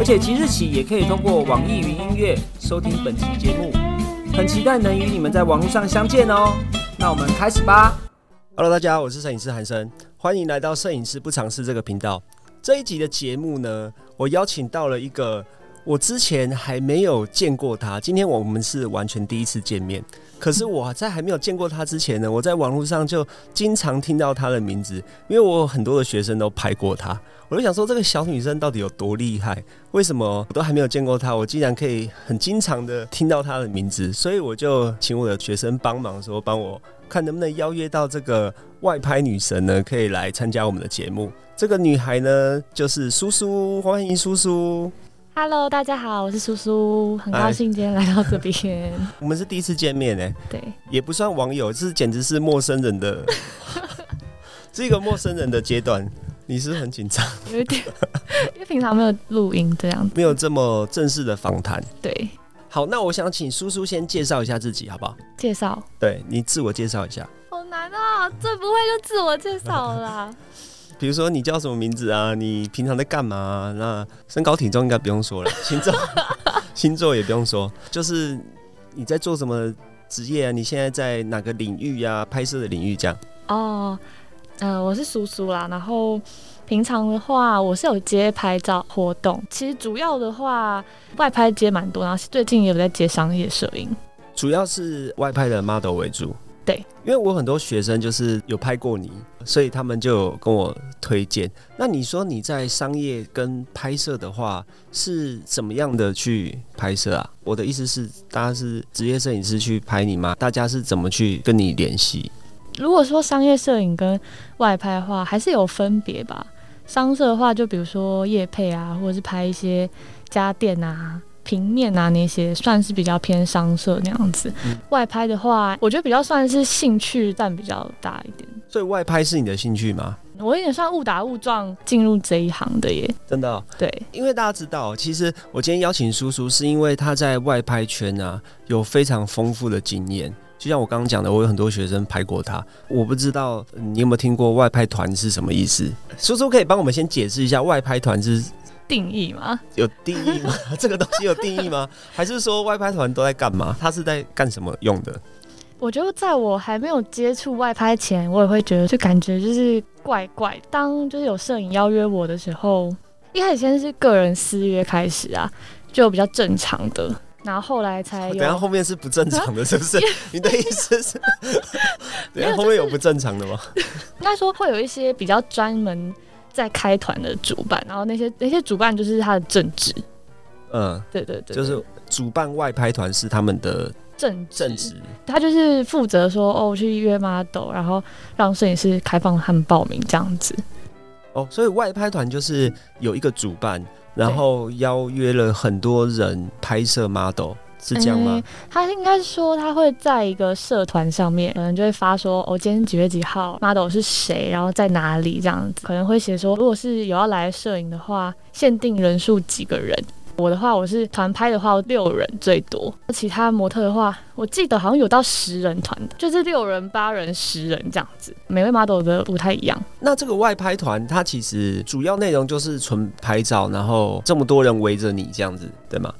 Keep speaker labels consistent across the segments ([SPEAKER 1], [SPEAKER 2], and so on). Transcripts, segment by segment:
[SPEAKER 1] 而且即日起也可以通过网易云音乐收听本期节目，很期待能与你们在网络上相见哦。那我们开始吧。Hello，大家好，我是摄影师韩生，欢迎来到摄影师不尝试这个频道。这一集的节目呢，我邀请到了一个我之前还没有见过他，今天我们是完全第一次见面。可是我在还没有见过他之前呢，我在网络上就经常听到他的名字，因为我很多的学生都拍过他。我就想说，这个小女生到底有多厉害？为什么我都还没有见过她，我竟然可以很经常的听到她的名字？所以我就请我的学生帮忙，说帮我看能不能邀约到这个外拍女神呢，可以来参加我们的节目。这个女孩呢，就是苏苏，欢迎苏苏。
[SPEAKER 2] Hello，大家好，我是苏苏，很高兴今天来到这边。
[SPEAKER 1] 我们是第一次见面呢，
[SPEAKER 2] 对，
[SPEAKER 1] 也不算网友，这简直是陌生人的，是一个陌生人的阶段。你是很紧张，
[SPEAKER 2] 有一点，因为平常没有录音这样子，
[SPEAKER 1] 没有这么正式的访谈。
[SPEAKER 2] 对，
[SPEAKER 1] 好，那我想请叔叔先介绍一下自己，好不好？
[SPEAKER 2] 介绍，
[SPEAKER 1] 对你自我介绍一下。
[SPEAKER 2] 好难啊，最不会就自我介绍了啦。
[SPEAKER 1] 比如说你叫什么名字啊？你平常在干嘛？那身高体重应该不用说了，星座 星座也不用说，就是你在做什么职业啊？你现在在哪个领域呀？拍摄的领域这样？
[SPEAKER 2] 哦。嗯，我是叔叔啦。然后平常的话，我是有接拍照活动。其实主要的话，外拍接蛮多。然后最近也有在接商业摄影，
[SPEAKER 1] 主要是外拍的 model 为主。
[SPEAKER 2] 对，
[SPEAKER 1] 因为我很多学生就是有拍过你，所以他们就有跟我推荐。那你说你在商业跟拍摄的话，是怎么样的去拍摄啊？我的意思是，大家是职业摄影师去拍你吗？大家是怎么去跟你联系？
[SPEAKER 2] 如果说商业摄影跟外拍的话，还是有分别吧。商摄的话，就比如说夜配啊，或者是拍一些家电啊、平面啊那些，算是比较偏商摄那样子。外拍的话，我觉得比较算是兴趣占比较大一点。
[SPEAKER 1] 所以外拍是你的兴趣吗？
[SPEAKER 2] 我有点算误打误撞进入这一行的耶。
[SPEAKER 1] 真的？
[SPEAKER 2] 对，
[SPEAKER 1] 因为大家知道，其实我今天邀请叔叔，是因为他在外拍圈啊有非常丰富的经验。就像我刚刚讲的，我有很多学生拍过他，我不知道你有没有听过外拍团是什么意思？叔叔可以帮我们先解释一下外拍团是
[SPEAKER 2] 定义吗？
[SPEAKER 1] 有定义吗？这个东西有定义吗？还是说外拍团都在干嘛？他是在干什么用的？
[SPEAKER 2] 我觉得在我还没有接触外拍前，我也会觉得就感觉就是怪怪。当就是有摄影邀约我的时候，一开始先是个人私约开始啊，就比较正常的。然后后来才有，
[SPEAKER 1] 等下后面是不正常的，是不是？你的意思是，等下后面有不正常的吗？
[SPEAKER 2] 应该说会有一些比较专门在开团的主办，然后那些那些主办就是他的正职。嗯，对对对，
[SPEAKER 1] 就是主办外拍团是他们的
[SPEAKER 2] 正
[SPEAKER 1] 正职，
[SPEAKER 2] 他就是负责说哦去约 model，然后让摄影师开放他们报名这样子。
[SPEAKER 1] 哦，所以外拍团就是有一个主办。然后邀约了很多人拍摄 model，是这样吗？
[SPEAKER 2] 他应该说他会在一个社团上面，可能就会发说，哦，今天几月几号，model 是谁，然后在哪里这样子，可能会写说，如果是有要来摄影的话，限定人数几个人。我的话，我是团拍的话六人最多，其他模特的话，我记得好像有到十人团的，就是六人、八人、十人这样子，每位 model 的不太一样。
[SPEAKER 1] 那这个外拍团，它其实主要内容就是纯拍照，然后这么多人围着你这样子，对吗？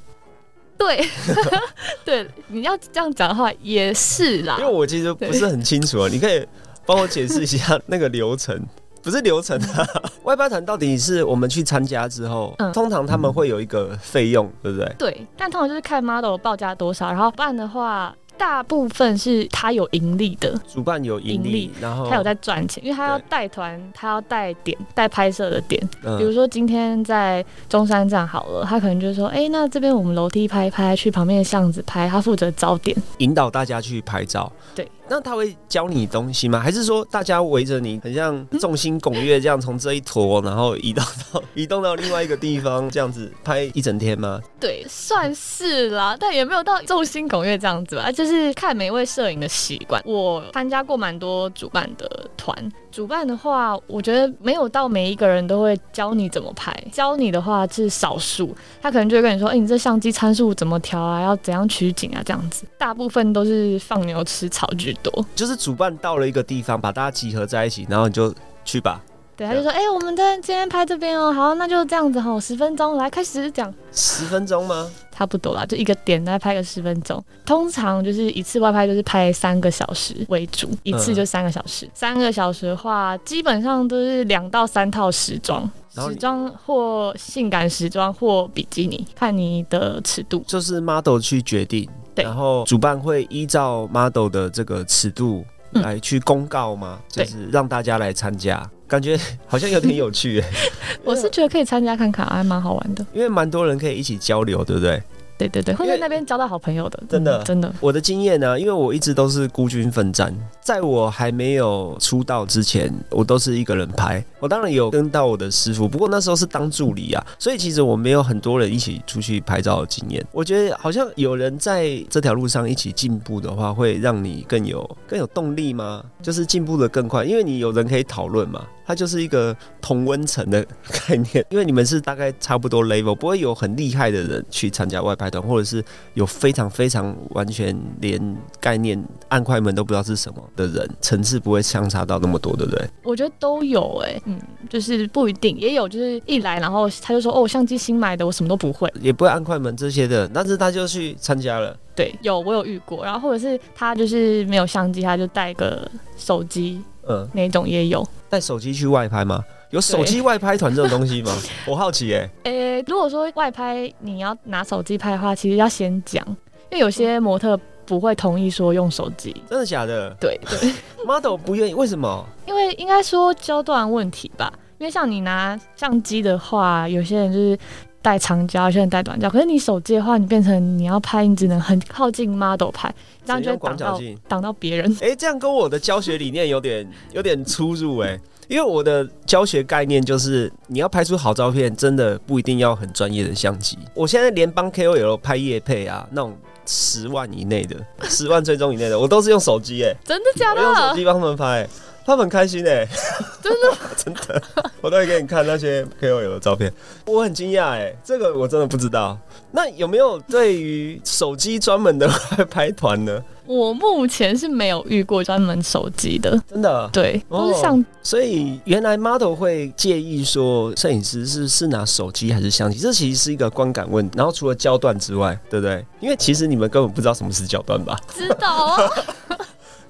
[SPEAKER 2] 对，对，你要这样讲的话也是啦。
[SPEAKER 1] 因为我其实不是很清楚啊，你可以帮我解释一下那个流程。不是流程啊，外拍团到底是我们去参加之后，通常他们会有一个费用，对不对？
[SPEAKER 2] 对，但通常就是看 model 报价多少，然后办的话，大部分是他有盈利的，
[SPEAKER 1] 主办有盈利，然后
[SPEAKER 2] 他有在赚钱，因为他要带团，他要带点带拍摄的点，比如说今天在中山站好了，他可能就说，哎，那这边我们楼梯拍拍，去旁边的巷子拍，他负责找点，
[SPEAKER 1] 引导大家去拍照。
[SPEAKER 2] 对。
[SPEAKER 1] 那他会教你东西吗？还是说大家围着你，很像众星拱月这样，从这一坨然后移到到移动到另外一个地方，这样子拍一整天吗？
[SPEAKER 2] 对，算是啦，但也没有到众星拱月这样子吧，就是看每位摄影的习惯。我参加过蛮多主办的团，主办的话，我觉得没有到每一个人都会教你怎么拍，教你的话是少数，他可能就会跟你说，哎、你这相机参数怎么调啊，要怎样取景啊，这样子。大部分都是放牛吃草居多。
[SPEAKER 1] 就是主办到了一个地方，把大家集合在一起，然后你就去吧。
[SPEAKER 2] 对，他就说，哎、我们在今天拍这边哦，好，那就这样子哈，十分钟来开始讲。
[SPEAKER 1] 十分钟吗？
[SPEAKER 2] 差不多啦，就一个点再拍个十分钟。通常就是一次外拍就是拍三个小时为主，一次就三个小时。三个小时的话，基本上都是两到三套时装，时装或性感时装或比基尼，看你的尺度。
[SPEAKER 1] 就是 model 去决定，
[SPEAKER 2] 对
[SPEAKER 1] 然后主办会依照 model 的这个尺度
[SPEAKER 2] 嗯
[SPEAKER 1] 来去公告吗？就是让大家来参加，感觉好像有点有趣耶，
[SPEAKER 2] 我是觉得可以参加看看，还蛮好玩的。
[SPEAKER 1] 因为蛮多人可以一起交流，对不对？
[SPEAKER 2] 对对对，会在那边交到好朋友的，
[SPEAKER 1] 真的
[SPEAKER 2] 嗯真的。
[SPEAKER 1] 我的经验呢，因为我一直都是孤军奋战，在我还没有出道之前，我都是一个人拍。我当然有跟到我的师傅，不过那时候是当助理啊，所以其实我没有很多人一起出去拍照的经验。我觉得好像有人在这条路上一起进步的话，会让你更有更有动力吗？就是进步的更快，因为你有人可以讨论嘛。它就是一个同温层的概念，因为你们是大概差不多 level，不会有很厉害的人去参加外拍团，或者是有非常非常完全连概念按快门都不知道是什么的人，层次不会相差到那么多，对不对？
[SPEAKER 2] 我觉得都有哎、嗯，就是不一定，也有就是一来，然后他就说哦，相机新买的，我什么都不会。
[SPEAKER 1] 也不会按快门这些的，但是他就去参加了。
[SPEAKER 2] 对，有我有遇过，然后或者是他就是没有相机，他就带个手机
[SPEAKER 1] 嗯，
[SPEAKER 2] 那种也有。
[SPEAKER 1] 带手机去外拍吗？有手机外拍团这种东西吗？我好奇哎、
[SPEAKER 2] 诶、如果说外拍你要拿手机拍的话，其实要先讲，因为有些模特不会同意说用手机。
[SPEAKER 1] 真的假的
[SPEAKER 2] 对对？
[SPEAKER 1] model 不愿意，为什么？
[SPEAKER 2] 因为应该说焦段问题吧。因为像你拿相机的话，有些人就是带长焦，有些人带短焦。可是你手机的话，你变成你要拍，你只能很靠近 model 拍，这样就挡到挡到别人。
[SPEAKER 1] 哎、这样跟我的教学理念有点 有点出入哎、因为我的教学概念就是，你要拍出好照片，真的不一定要很专业的相机。我现在连帮 KOL 拍夜配啊，那种十万以内的、十万追踪以内的，我都是用手机哎、
[SPEAKER 2] 真的假
[SPEAKER 1] 我用手
[SPEAKER 2] 的？
[SPEAKER 1] 机帮他们拍、他们很开心哎、
[SPEAKER 2] 真的
[SPEAKER 1] 真的，我都会给你看那些 KOL 的照片，我很惊讶哎，这个我真的不知道。那有没有对于手机专门的拍团呢？
[SPEAKER 2] 我目前是没有遇过专门手机的，
[SPEAKER 1] 真的，
[SPEAKER 2] 对，
[SPEAKER 1] 哦
[SPEAKER 2] 都是相
[SPEAKER 1] 所以原来 model 会介意说摄影师是是拿手机还是相机，这其实是一个观感问题。然后除了焦段之外，对不对？因为其实你们根本不知道什么是焦段吧？
[SPEAKER 2] 知道啊。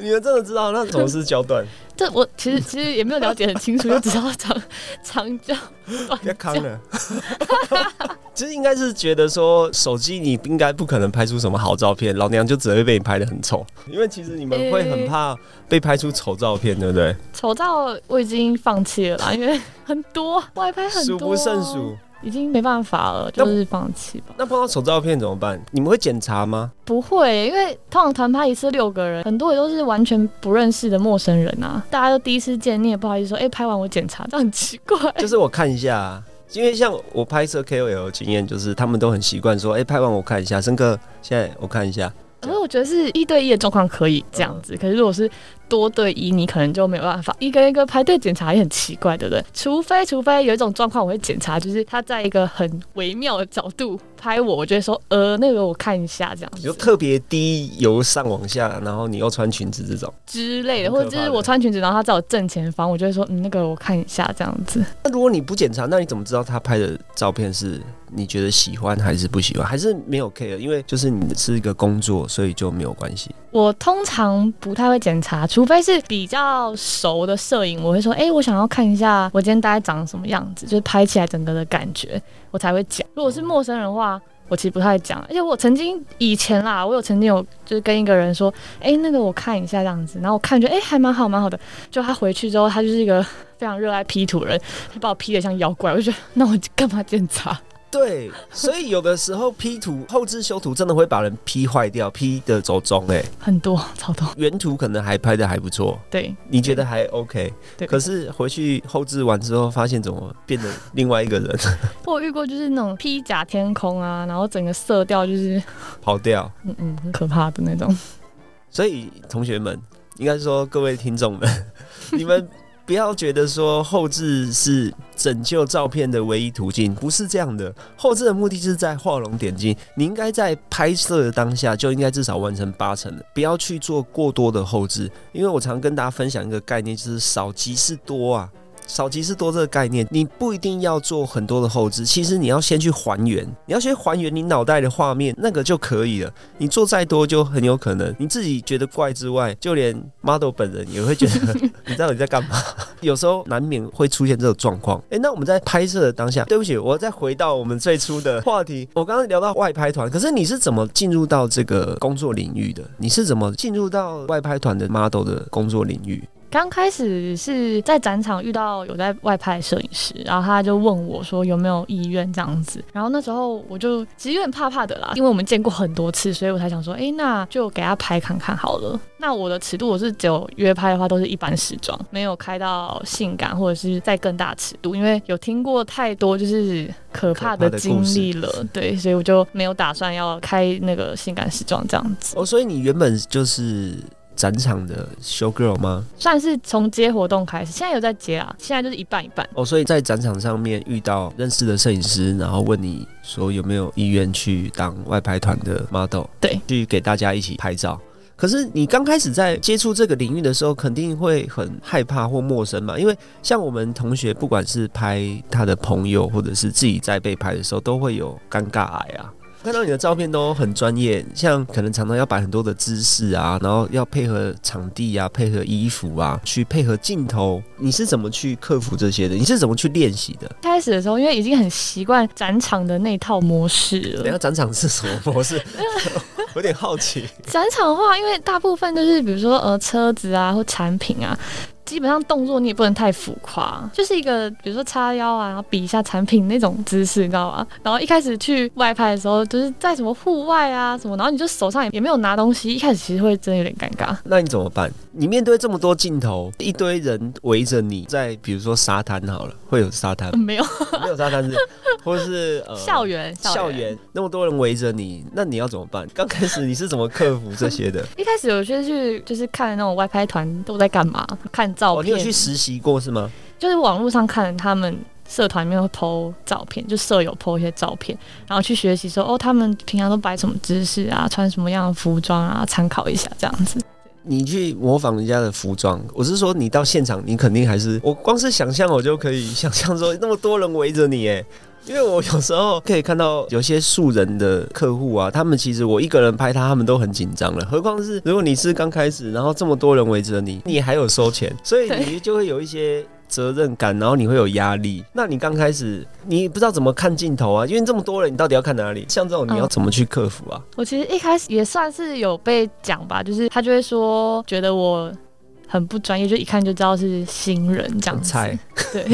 [SPEAKER 1] 你们真的知道那什么是焦段？
[SPEAKER 2] 这我其实其实也没有了解很清楚，就只知道长 长焦短
[SPEAKER 1] 别
[SPEAKER 2] 扛。
[SPEAKER 1] 了。其实应该是觉得说手机你应该不可能拍出什么好照片，老娘就只会被你拍的很丑。因为其实你们会很怕被拍出丑照片，对不对？
[SPEAKER 2] 丑照我已经放弃了啦，因为很多外拍很多，
[SPEAKER 1] 数不胜数。。
[SPEAKER 2] 已经没办法了，就是放弃吧。
[SPEAKER 1] 那碰到丑照片怎么办？你们会检查吗？
[SPEAKER 2] 不会，因为通常团拍一次六个人，很多也都是完全不认识的陌生人啊，大家都第一次见，你也不好意思说，哎、拍完我检查，这很奇怪。
[SPEAKER 1] 就是我看一下啊，因为像我拍摄 KOL 的经验，就是他们都很习惯说，哎、拍完我看一下，深刻，现在我看一下。
[SPEAKER 2] 可是我觉得是一对一的状况可以这样子，可是如果是多对一，你可能就没有办法一个一个排队检查，也很奇怪，对不对？除非除非有一种状况我会检查，就是他在一个很微妙的角度拍我，我就会说，呃，那个我看一下这样子
[SPEAKER 1] 就特别低由上往下，然后你又穿裙子这种。
[SPEAKER 2] 之类的，
[SPEAKER 1] 的
[SPEAKER 2] 或者就是我穿裙子，然后他在我正前方，我就会说，嗯，那个我看一下这样子。
[SPEAKER 1] 那如果你不检查，那你怎么知道他拍的照片是你觉得喜欢还是不喜欢，还是没有 care？因为就是你是一个工作，所以就没有关系。
[SPEAKER 2] 我通常不太会检查，除除非是比较熟的摄影，我会说，哎、我想要看一下我今天大概长什么样子，就是拍起来整个的感觉，我才会讲。如果是陌生人的话，我其实不太讲，而且我曾经以前啦，我有曾经有就是跟一个人说，哎、那个我看一下这样子，然后我看觉得哎、还蛮好蛮好的，就他回去之后，他就是一个非常热爱 P 图的人，他把我 P 的像妖怪，我就觉得那我干嘛检查？
[SPEAKER 1] 对，所以有的时候 P 图后置修图真的会把人 P 坏掉，P 的走中哎、
[SPEAKER 2] 很多超多，
[SPEAKER 1] 原图可能还拍的还不错，
[SPEAKER 2] 对
[SPEAKER 1] 你觉得还 OK，
[SPEAKER 2] 对。
[SPEAKER 1] 可是回去后置完之后，发现怎么变得另外一个人
[SPEAKER 2] 我遇过就是那种披甲天空啊，然后整个色调就是
[SPEAKER 1] 跑掉。
[SPEAKER 2] 嗯嗯很可怕的那种。
[SPEAKER 1] 所以同学们，应该说各位听众们，你们不要觉得说后置是拯救照片的唯一途径，不是这样的。后置的目的是在画龙点睛，你应该在拍摄的当下就应该至少完成八成的，不要去做过多的后置。因为我常跟大家分享一个概念，就是少即是多啊。少即是多这个概念，你不一定要做很多的后置，其实你要先去还原，你要先还原你脑袋的画面，那个就可以了。你做再多，就很有可能你自己觉得怪之外，就连 model 本人也会觉得 你知道你在干嘛。有时候难免会出现这种状况。诶，那我们在拍摄的当下，对不起，我再回到我们最初的话题。我刚刚聊到外拍团，可是你是怎么进入到这个工作领域的？你是怎么进入到外拍团的 model 的工作领域？
[SPEAKER 2] 刚开始是在展场遇到有在外拍摄影师，然后他就问我说有没有意愿这样子，然后那时候我就其实有点怕怕的啦，因为我们见过很多次，所以我才想说，哎，那就给他拍看看好了。那我的尺度我是只有约拍的话都是一般时装，没有开到性感或者是再更大尺度，因为有听过太多就是可怕的经历了，对，所以我就没有打算要开那个性感时装这样子。
[SPEAKER 1] 哦，所以你原本就是。展场的 show girl 吗？
[SPEAKER 2] 算是从接活动开始，现在有在接啊，现在就是一半一半。
[SPEAKER 1] 哦，所以在展场上面遇到认识的摄影师，然后问你说有没有意愿去当外拍团的 model，
[SPEAKER 2] 对，
[SPEAKER 1] 去给大家一起拍照。可是你刚开始在接触这个领域的时候，肯定会很害怕或陌生嘛，因为像我们同学，不管是拍他的朋友，或者是自己在被拍的时候，都会有尴尬癌啊。看到你的照片都很专业，像可能常常要摆很多的姿势啊，然后要配合场地啊，配合衣服啊，去配合镜头。你是怎么去克服这些的？你是怎么去练习的？
[SPEAKER 2] 开始的时候，因为已经很习惯展场的那套模式了。
[SPEAKER 1] 等下展场是什么模式？有点好奇。
[SPEAKER 2] 展场的话，因为大部分都是比如说呃车子啊或产品啊。基本上动作你也不能太浮夸，就是一个比如说叉腰啊，然后比一下产品那种姿势，你知道吗？然后一开始去外拍的时候，就是在什么户外啊什么，然后你就手上也也没有拿东西，一开始其实会真的有点尴尬。
[SPEAKER 1] 那你怎么办？你面对这么多镜头，一堆人围着你，在比如说沙滩好了，会有沙滩？
[SPEAKER 2] 没有，
[SPEAKER 1] 没有沙滩是，或是呃
[SPEAKER 2] 校园
[SPEAKER 1] 校园那么多人围着你，那你要怎么办？刚开始你是怎么克服这些的？
[SPEAKER 2] 一开始有些去就是看那种外拍团都在干嘛，看照片。
[SPEAKER 1] 哦，你有去实习过是吗？
[SPEAKER 2] 就是网络上看他们社团里面会 PO 照片，就舍友 PO 一些照片，然后去学习说哦，他们平常都摆什么姿势啊，穿什么样的服装啊，参考一下这样子。
[SPEAKER 1] 你去模仿人家的服装，我是说你到现场，你肯定还是我光是想象，我就可以想象说那么多人围着你，哎。因为我有时候可以看到有些素人的客户啊，他们其实我一个人拍他，他们都很紧张了。何况是如果你是刚开始，然后这么多人围着你，你还有收钱，所以你就会有一些责任感，然后你会有压力。那你刚开始你不知道怎么看镜头啊，因为这么多人，你到底要看哪里？像这种你要怎么去克服啊？
[SPEAKER 2] 我其实一开始也算是有被讲吧，就是他就会说觉得我。很不专业，就一看就知道是新人这样子。
[SPEAKER 1] 菜，
[SPEAKER 2] 对，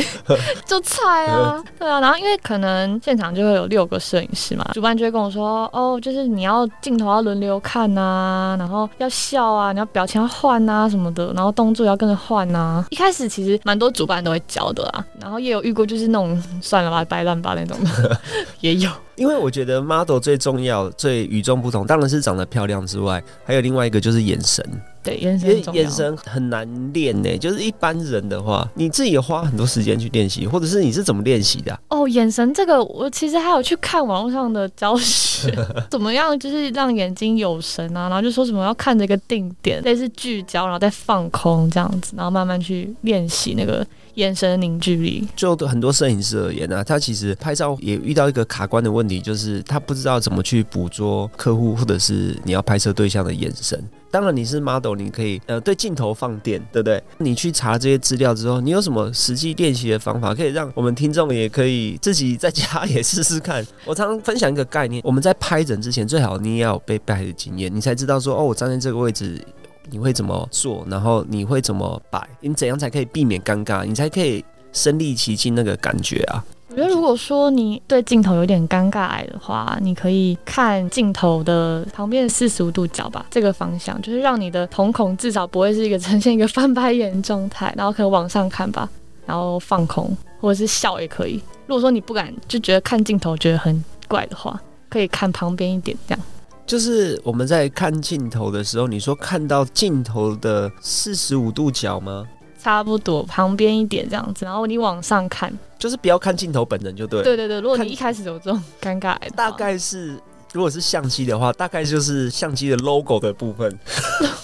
[SPEAKER 2] 就菜啊，对啊。然后因为可能现场就会有六个摄影师嘛，主办就会跟我说，哦，就是你要镜头要轮流看呐，然后要笑啊，你要表情要换啊什么的，然后动作要跟着换呐。一开始其实蛮多主办都会教的啊，然后也有遇过就是那种算了吧，掰烂吧那种的，也有。
[SPEAKER 1] 因为我觉得 model 最重要、最与众不同，当然是长得漂亮之外，还有另外一个就是眼神。
[SPEAKER 2] 对，眼神
[SPEAKER 1] 眼神很难练呢。就是一般人的话，你自己有花很多时间去练习，或者是你是怎么练习的？
[SPEAKER 2] 哦，眼神这个，我其实还有去看网络上的教学，怎么样就是让眼睛有神啊，然后就说什么要看着一个定点，类似聚焦，然后再放空这样子，然后慢慢去练习那个。眼神凝聚力，
[SPEAKER 1] 就很多摄影师而言呢，他其实拍照也遇到一个卡关的问题，就是他不知道怎么去捕捉客户或者是你要拍摄对象的眼神。当然你是 model，你可以呃对镜头放电，对不对？你去查这些资料之后，你有什么实际练习的方法，可以让我们听众也可以自己在家也试试看？我常常分享一个概念，我们在拍人之前，最好你也要有被拍的经验，你才知道说哦，我站在这个位置。你会怎么做？然后你会怎么摆？你怎样才可以避免尴尬？你才可以身临其境那个感觉啊？
[SPEAKER 2] 我觉得如果说你对镜头有点尴尬癌的话，你可以看镜头的旁边四十五度角吧，这个方向就是让你的瞳孔至少不会是一个呈现一个翻白眼状态，然后可能往上看吧，然后放空或者是笑也可以。如果说你不敢就觉得看镜头觉得很怪的话，可以看旁边一点这样。
[SPEAKER 1] 就是我们在看镜头的时候，你说看到镜头的四十五度角吗？
[SPEAKER 2] 差不多旁边一点这样子，然后你往上看，
[SPEAKER 1] 就是不要看镜头本人就对。
[SPEAKER 2] 对对对，如果你一开始有这种尴尬。
[SPEAKER 1] 大概是如果是相机的话，大概就是相机的 logo 的部分，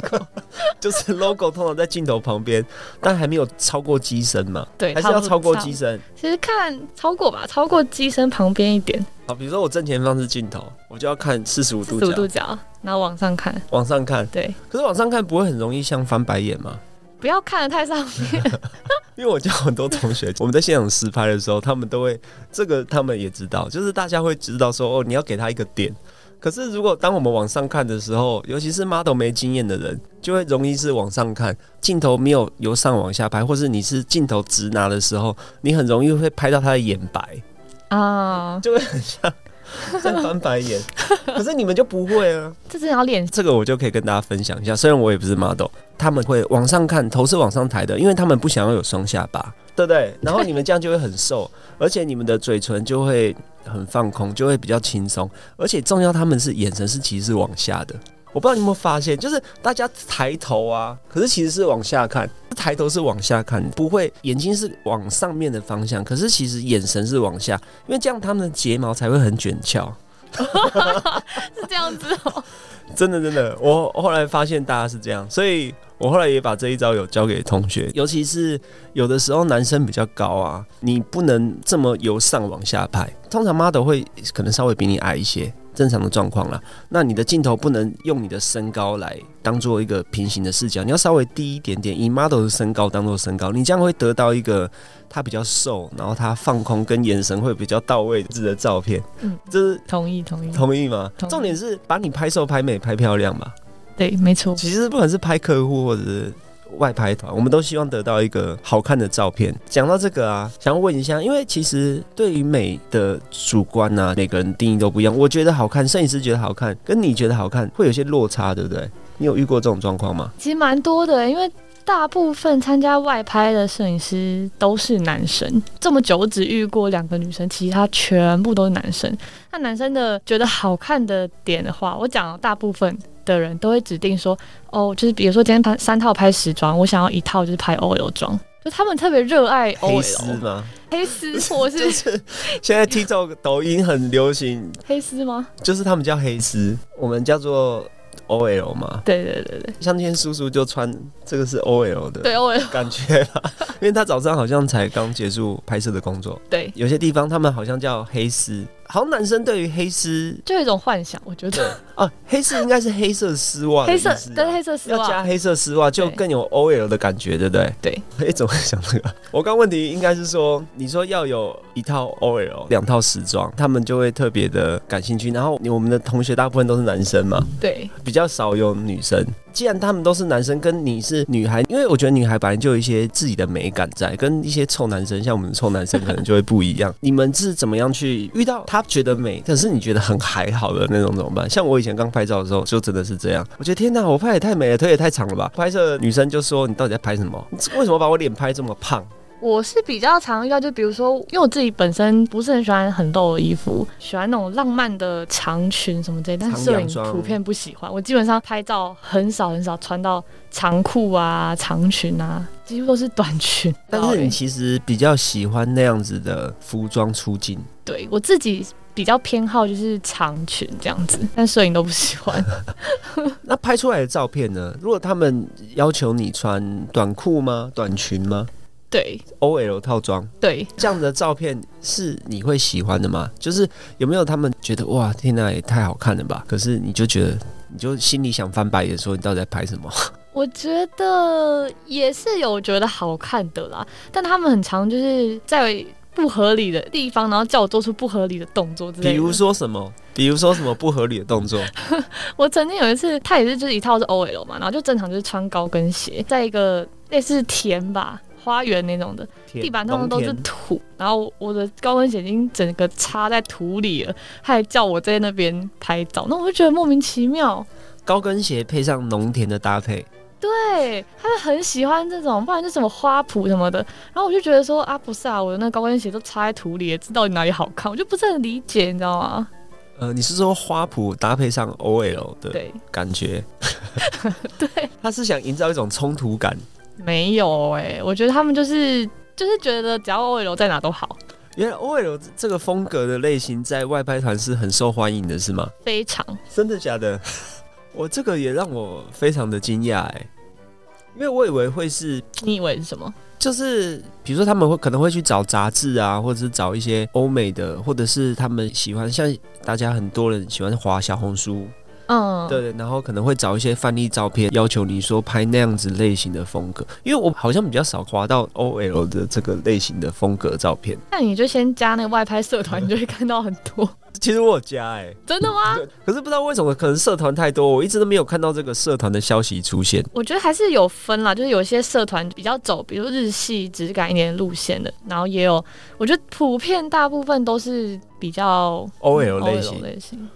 [SPEAKER 1] 就是 logo 通常在镜头旁边，但还没有超过机身嘛，
[SPEAKER 2] 对，
[SPEAKER 1] 还是要超过机身。
[SPEAKER 2] 其实看超过吧，超过机身旁边一点，
[SPEAKER 1] 好，比如说我正前方是镜头，我就要看四十五度
[SPEAKER 2] 四十五
[SPEAKER 1] 角，
[SPEAKER 2] 度角，然后往上看，
[SPEAKER 1] 往上看。
[SPEAKER 2] 对，
[SPEAKER 1] 可是往上看不会很容易像翻白眼吗？
[SPEAKER 2] 不要看得太上面。
[SPEAKER 1] 因为我教很多同学，我们在现场实拍的时候，他们都会这个，他们也知道，就是大家会知道说，哦，你要给他一个点。可是如果当我们往上看的时候，尤其是 model 没经验的人，就会容易是往上看，镜头没有由上往下拍，或是你是镜头直拿的时候，你很容易会拍到他的眼白，
[SPEAKER 2] 啊，
[SPEAKER 1] 就会很像 在翻白眼。可是你们就不会啊。
[SPEAKER 2] 这真的要练。
[SPEAKER 1] 这个我就可以跟大家分享一下。虽然我也不是 model，他们会往上看，头是往上抬的，因为他们不想要有双下巴，对不对？然后你们这样就会很瘦，而且你们的嘴唇就会很放空，就会比较轻松。而且重要，他们是眼神是其实是往下的。我不知道你有没有发现，就是大家抬头啊，可是其实是往下看，抬头是往下看，不会眼睛是往上面的方向，可是其实眼神是往下，因为这样他们的睫毛才会很卷翘。
[SPEAKER 2] 是这样子哦。
[SPEAKER 1] 真的真的，我后来发现大家是这样，所以我后来也把这一招有教给同学，尤其是有的时候男生比较高啊，你不能这么由上往下拍，通常 model 会可能稍微比你矮一些，正常的状况啦。那你的镜头不能用你的身高来当做一个平行的视角，你要稍微低一点点，以 model 的身高当做身高，你这样会得到一个他比较瘦，然后他放空跟眼神会比较到位的照片。
[SPEAKER 2] 嗯，
[SPEAKER 1] 这是
[SPEAKER 2] 同意同意。
[SPEAKER 1] 同意吗？
[SPEAKER 2] 意
[SPEAKER 1] 重点是把你拍瘦、拍美、拍漂亮吧。
[SPEAKER 2] 对，没错。
[SPEAKER 1] 其实不管是拍客户或者是外拍团，我们都希望得到一个好看的照片。讲到这个啊，想问一下，因为其实对于美的主观啊，每个人定义都不一样。我觉得好看，摄影师觉得好看，跟你觉得好看会有些落差，对不对？你有遇过这种状况吗？
[SPEAKER 2] 其实蛮多的，因为大部分参加外拍的摄影师都是男生。这么久我只遇过两个女生，其他全部都是男生。那男生的觉得好看的点的话，我讲大部分的人都会指定说，哦，就是比如说今天拍三套拍时装，我想要一套就是拍 OL 装。就他们特别热爱
[SPEAKER 1] 黑丝吗？
[SPEAKER 2] 黑丝或者
[SPEAKER 1] 就是是现在 TikTok、抖音很流行，
[SPEAKER 2] 黑丝吗？
[SPEAKER 1] 就是他们叫黑丝，我们叫做 OL 嘛。
[SPEAKER 2] 对对对对。
[SPEAKER 1] 像今天叔叔就穿这个是 OL 的，
[SPEAKER 2] 对 OL
[SPEAKER 1] 感觉啦，因为他早上好像才刚结束拍摄的工作，
[SPEAKER 2] 对，
[SPEAKER 1] 有些地方他们好像叫黑丝，好像男生对于黑丝
[SPEAKER 2] 就有一种幻想，我觉得
[SPEAKER 1] 啊，黑丝应该是黑色丝袜的
[SPEAKER 2] 黑色对黑色丝袜
[SPEAKER 1] 要加，黑色丝袜就更有 OL 的感觉，对不对？
[SPEAKER 2] 对，
[SPEAKER 1] 哎，怎么会想这个？我刚问题应该是说，你说要有一套 OL，两套时装，他们就会特别的感兴趣。然后我们的同学大部分都是男生嘛，
[SPEAKER 2] 对
[SPEAKER 1] 比较少有女生。既然他们都是男生，跟你是女孩，因为我觉得女孩本来就有一些自己的美感在，跟一些臭男生，像我们臭男生可能就会不一样。你们是怎么样去遇到他觉得美，可是你觉得很还好的那种怎么办？像我以前刚拍照的时候，就真的是这样。我觉得天哪，我拍也太美了，腿也太长了吧！拍摄女生就说：“你到底在拍什么？为什么把我脸拍这么胖
[SPEAKER 2] 我是比较常遇到，就比如说，因为我自己本身不是很喜欢很露的衣服，喜欢那种浪漫的长裙什么之类，但是摄影
[SPEAKER 1] 长洋装
[SPEAKER 2] 普遍不喜欢。我基本上拍照很少很少穿到长裤啊、长裙啊，几乎都是短裙。”
[SPEAKER 1] 但是你其实比较喜欢那样子的服装出镜。
[SPEAKER 2] 对我自己比较偏好就是长裙这样子，但摄影都不喜欢。
[SPEAKER 1] 那拍出来的照片呢？如果他们要求你穿短裤吗？短裙吗
[SPEAKER 2] 对
[SPEAKER 1] ？OL 套装
[SPEAKER 2] 对，
[SPEAKER 1] 这样的照片是你会喜欢的吗？就是有没有他们觉得哇，天哪，也太好看了吧？可是你就觉得，你就心里想翻白眼，说你到底在拍什么？
[SPEAKER 2] 我觉得也是有觉得好看的啦，但他们很常就是在不合理的地方，然后叫我做出不合理的动作之类的。
[SPEAKER 1] 比如说什么？比如说什么不合理的动作？
[SPEAKER 2] 我曾经有一次，他也是就是一套是 OL 嘛，然后就正常就是穿高跟鞋，在一个类似田吧花园那种的，地板通常都是土，然后我的高跟鞋已经整个插在土里了，他还叫我在那边拍照，那我就觉得莫名其妙。
[SPEAKER 1] 高跟鞋配上农田的搭配，
[SPEAKER 2] 对，他就很喜欢这种，不然就什么花圃什么的。然后我就觉得说啊，不是啊，我的那高跟鞋都插在土里了，这到底哪里好看？我就不是很理解，你知道吗？
[SPEAKER 1] 呃，你是说花圃搭配上 OL 的
[SPEAKER 2] 对
[SPEAKER 1] 感觉？
[SPEAKER 2] 对，
[SPEAKER 1] 他是想营造一种冲突感。
[SPEAKER 2] 没有哎、我觉得他们就是就是觉得只要 OL 在哪都好，
[SPEAKER 1] 原来 OL 这个风格的类型在外拍团是很受欢迎的，是吗？
[SPEAKER 2] 非常
[SPEAKER 1] 真的假的？我这个也让我非常的惊讶哎，因为我以为会是
[SPEAKER 2] 你以为是什么？
[SPEAKER 1] 就是比如说他们会可能会去找杂志啊，或者是找一些欧美的，或者是他们喜欢像大家很多人喜欢滑小红书，
[SPEAKER 2] 嗯，
[SPEAKER 1] 对，然后可能会找一些范例照片，要求你说拍那样子类型的风格，因为我好像比较少滑到 OL 的这个类型的风格照片。
[SPEAKER 2] 那你就先加那个外拍社团，你就会看到很多。
[SPEAKER 1] 其实我有加哎、
[SPEAKER 2] 真的吗？
[SPEAKER 1] 可是不知道为什么，可能社团太多，我一直都没有看到这个社团的消息出现。
[SPEAKER 2] 我觉得还是有分啦，就是有些社团比较走，比如日系质感一点的路线的，然后也有，我觉得普遍大部分都是比较
[SPEAKER 1] OL
[SPEAKER 2] 嗯
[SPEAKER 1] 类型
[SPEAKER 2] 类型，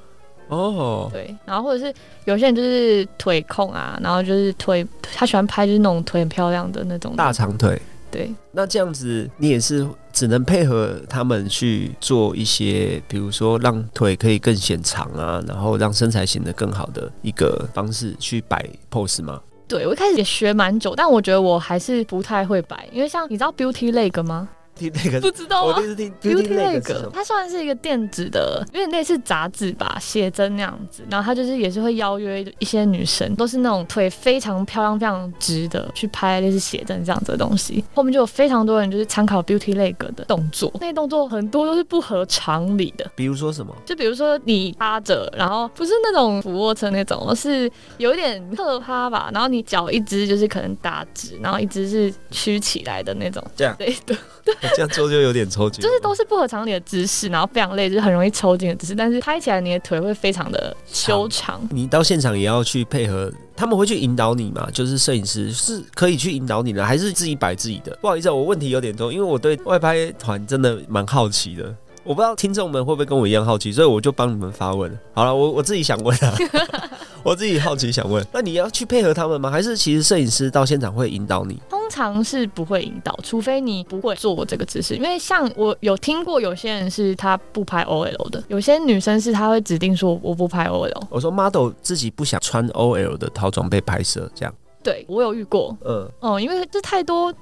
[SPEAKER 1] 哦，
[SPEAKER 2] 对，然后或者是有些人就是腿控啊，然后就是腿，他喜欢拍就是那种腿很漂亮的那种
[SPEAKER 1] 大长腿。
[SPEAKER 2] 对，
[SPEAKER 1] 那这样子，你也是只能配合他们去做一些，比如说让腿可以更显长啊，然后让身材显得更好的一个方式去摆 pose 吗？
[SPEAKER 2] 对我一开始也学蛮久，但我觉得我还是不太会摆，因为像你知道 Beauty Leg 吗？
[SPEAKER 1] 听那个，
[SPEAKER 2] 不知道吗
[SPEAKER 1] 我第一？次听
[SPEAKER 2] Beauty
[SPEAKER 1] Leg，什么
[SPEAKER 2] 它算是一个电子的，有点类似杂志吧，写真那样子。然后它就是也是会邀约一些女生，都是那种腿非常漂亮、非常直的，去拍类似写真这样子的东西。后面就有非常多人就是参考 Beauty Leg 的动作，那些动作很多都是不合常理的。
[SPEAKER 1] 比如说什么？
[SPEAKER 2] 就比如说你趴着，然后不是那种俯卧撑那种，而是有一点侧趴吧，然后你脚一只就是可能打直，然后一只是曲起来的那种，
[SPEAKER 1] 这样
[SPEAKER 2] 对的。
[SPEAKER 1] 我 这样做就有点抽筋，
[SPEAKER 2] 就是都是不合常理的姿势，然后非常累，就是很容易抽筋的姿势。但是拍起来你的腿会非常的修长。
[SPEAKER 1] 你到现场也要去配合，他们会去引导你嘛？就是摄影师是可以去引导你的，还是自己摆自己的？不好意思啊，我问题有点多，因为我对外拍团真的蛮好奇的。我不知道听众们会不会跟我一样好奇，所以我就帮你们发问。好了，我我自己想问啊，我自己好奇想问，那你要去配合他们吗？还是其实摄影师到现场会引导你？
[SPEAKER 2] 通常是不会引导，除非你不会做这个姿势。因为像我有听过有些人是他不拍 OL 的，有些女生是她会指定说我不拍 OL。
[SPEAKER 1] 我说 model 自己不想穿 OL 的套装被拍摄，这样，
[SPEAKER 2] 对我有遇过，
[SPEAKER 1] 嗯，
[SPEAKER 2] 嗯，因为这太多。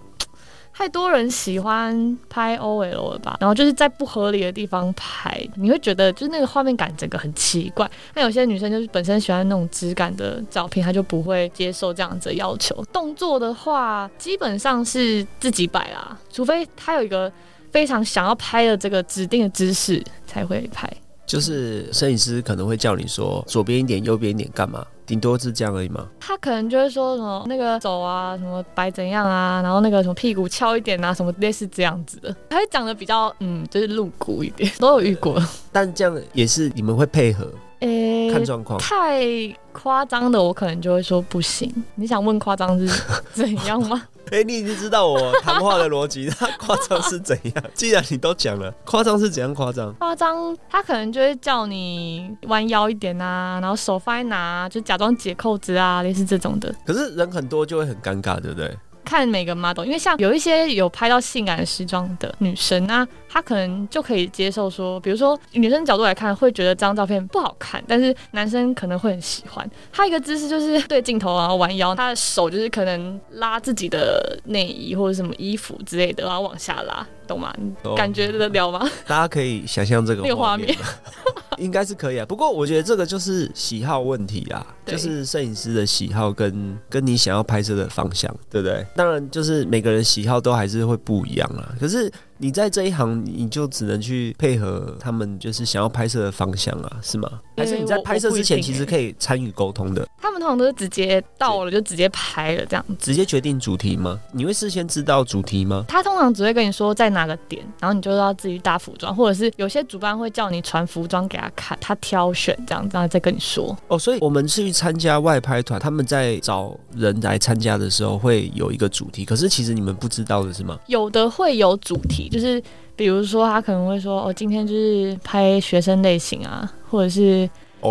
[SPEAKER 2] 太多人喜欢拍 OL 了吧，然后就是在不合理的地方拍，你会觉得就是那个画面感整个很奇怪。那有些女生就是本身喜欢那种质感的照片，她就不会接受这样子的要求。动作的话，基本上是自己摆啦，除非她有一个非常想要拍的这个指定的姿势才会拍。
[SPEAKER 1] 就是摄影师可能会叫你说左边一点，右边一点，干嘛？顶多是这样而已嘛。
[SPEAKER 2] 他可能就会说什么那个手啊，什么摆怎样啊，然后那个什么屁股翘一点啊，什么类似这样子的，他会讲的比较嗯，就是露骨一点，都有遇过。
[SPEAKER 1] 但这样也是你们会配合
[SPEAKER 2] 诶、
[SPEAKER 1] 看状况。
[SPEAKER 2] 太夸张的，我可能就会说不行。你想问夸张是 怎样吗？
[SPEAKER 1] 哎、你已经知道我谈话的逻辑，那夸张是怎样？既然你都讲了，夸张是怎样夸张？
[SPEAKER 2] 夸张，他可能就会叫你弯腰一点啊，然后手放在哪，就假装解扣子啊，类似这种的。
[SPEAKER 1] 可是人很多就会很尴尬，对不对？
[SPEAKER 2] 看每个 model，因为像有一些有拍到性感的时装的女生啊，她可能就可以接受说，比如说女生角度来看，会觉得这张照片不好看，但是男生可能会很喜欢。她一个姿势就是对镜头然后弯腰，她的手就是可能拉自己的内衣或者什么衣服之类的，然后往下拉，懂吗？感觉得了吗？
[SPEAKER 1] 大家可以想象这个
[SPEAKER 2] 那个画面
[SPEAKER 1] 吗，应该是可以啊。不过我觉得这个就是喜好问题啊，就是摄影师的喜好跟跟你想要拍摄的方向，对不对？当然，就是每个人喜好都还是会不一样啊。可是你在这一行，你就只能去配合他们，就是想要拍摄的方向啊，是吗？还是你在拍摄之前，其实可以参与沟通的？
[SPEAKER 2] 他们通常都是直接到了就直接拍了这样子，
[SPEAKER 1] 直接决定主题吗？你会事先知道主题吗？
[SPEAKER 2] 他通常只会跟你说在哪个点，然后你就要自己搭服装，或者是有些主办会叫你传服装给他看，他挑选这样，然后再跟你说。
[SPEAKER 1] 哦，所以我们去参加外拍团，他们在找人来参加的时候会有一个主题，可是其实你们不知道的是吗？
[SPEAKER 2] 有的会有主题，就是比如说他可能会说，哦，今天就是拍学生类型啊，或者是。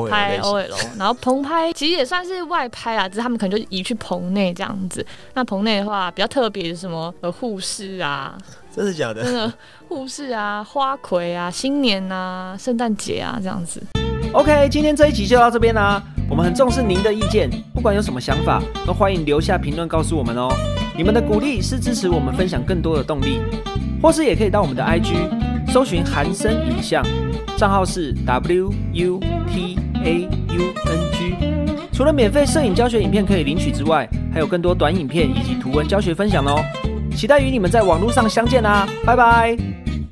[SPEAKER 2] 拍 OL，然后棚拍其实也算是外拍啊，只是他们可能就移去棚内这样子。那棚内的话比较特别是什么？呃，护士啊，
[SPEAKER 1] 真的假的？
[SPEAKER 2] 真的护士啊，花魁啊，新年啊，圣诞节啊这样子。
[SPEAKER 3] OK，今天这一集就到这边啦。我们很重视您的意见，不管有什么想法，都欢迎留下评论告诉我们哦。你们的鼓励是支持我们分享更多的动力，或是也可以到我们的 IG。搜寻韩生影像，账号是 W U T A U N G。除了免费摄影教学影片可以领取之外，还有更多短影片以及图文教学分享哦。期待与你们在网络上相见啦，拜拜。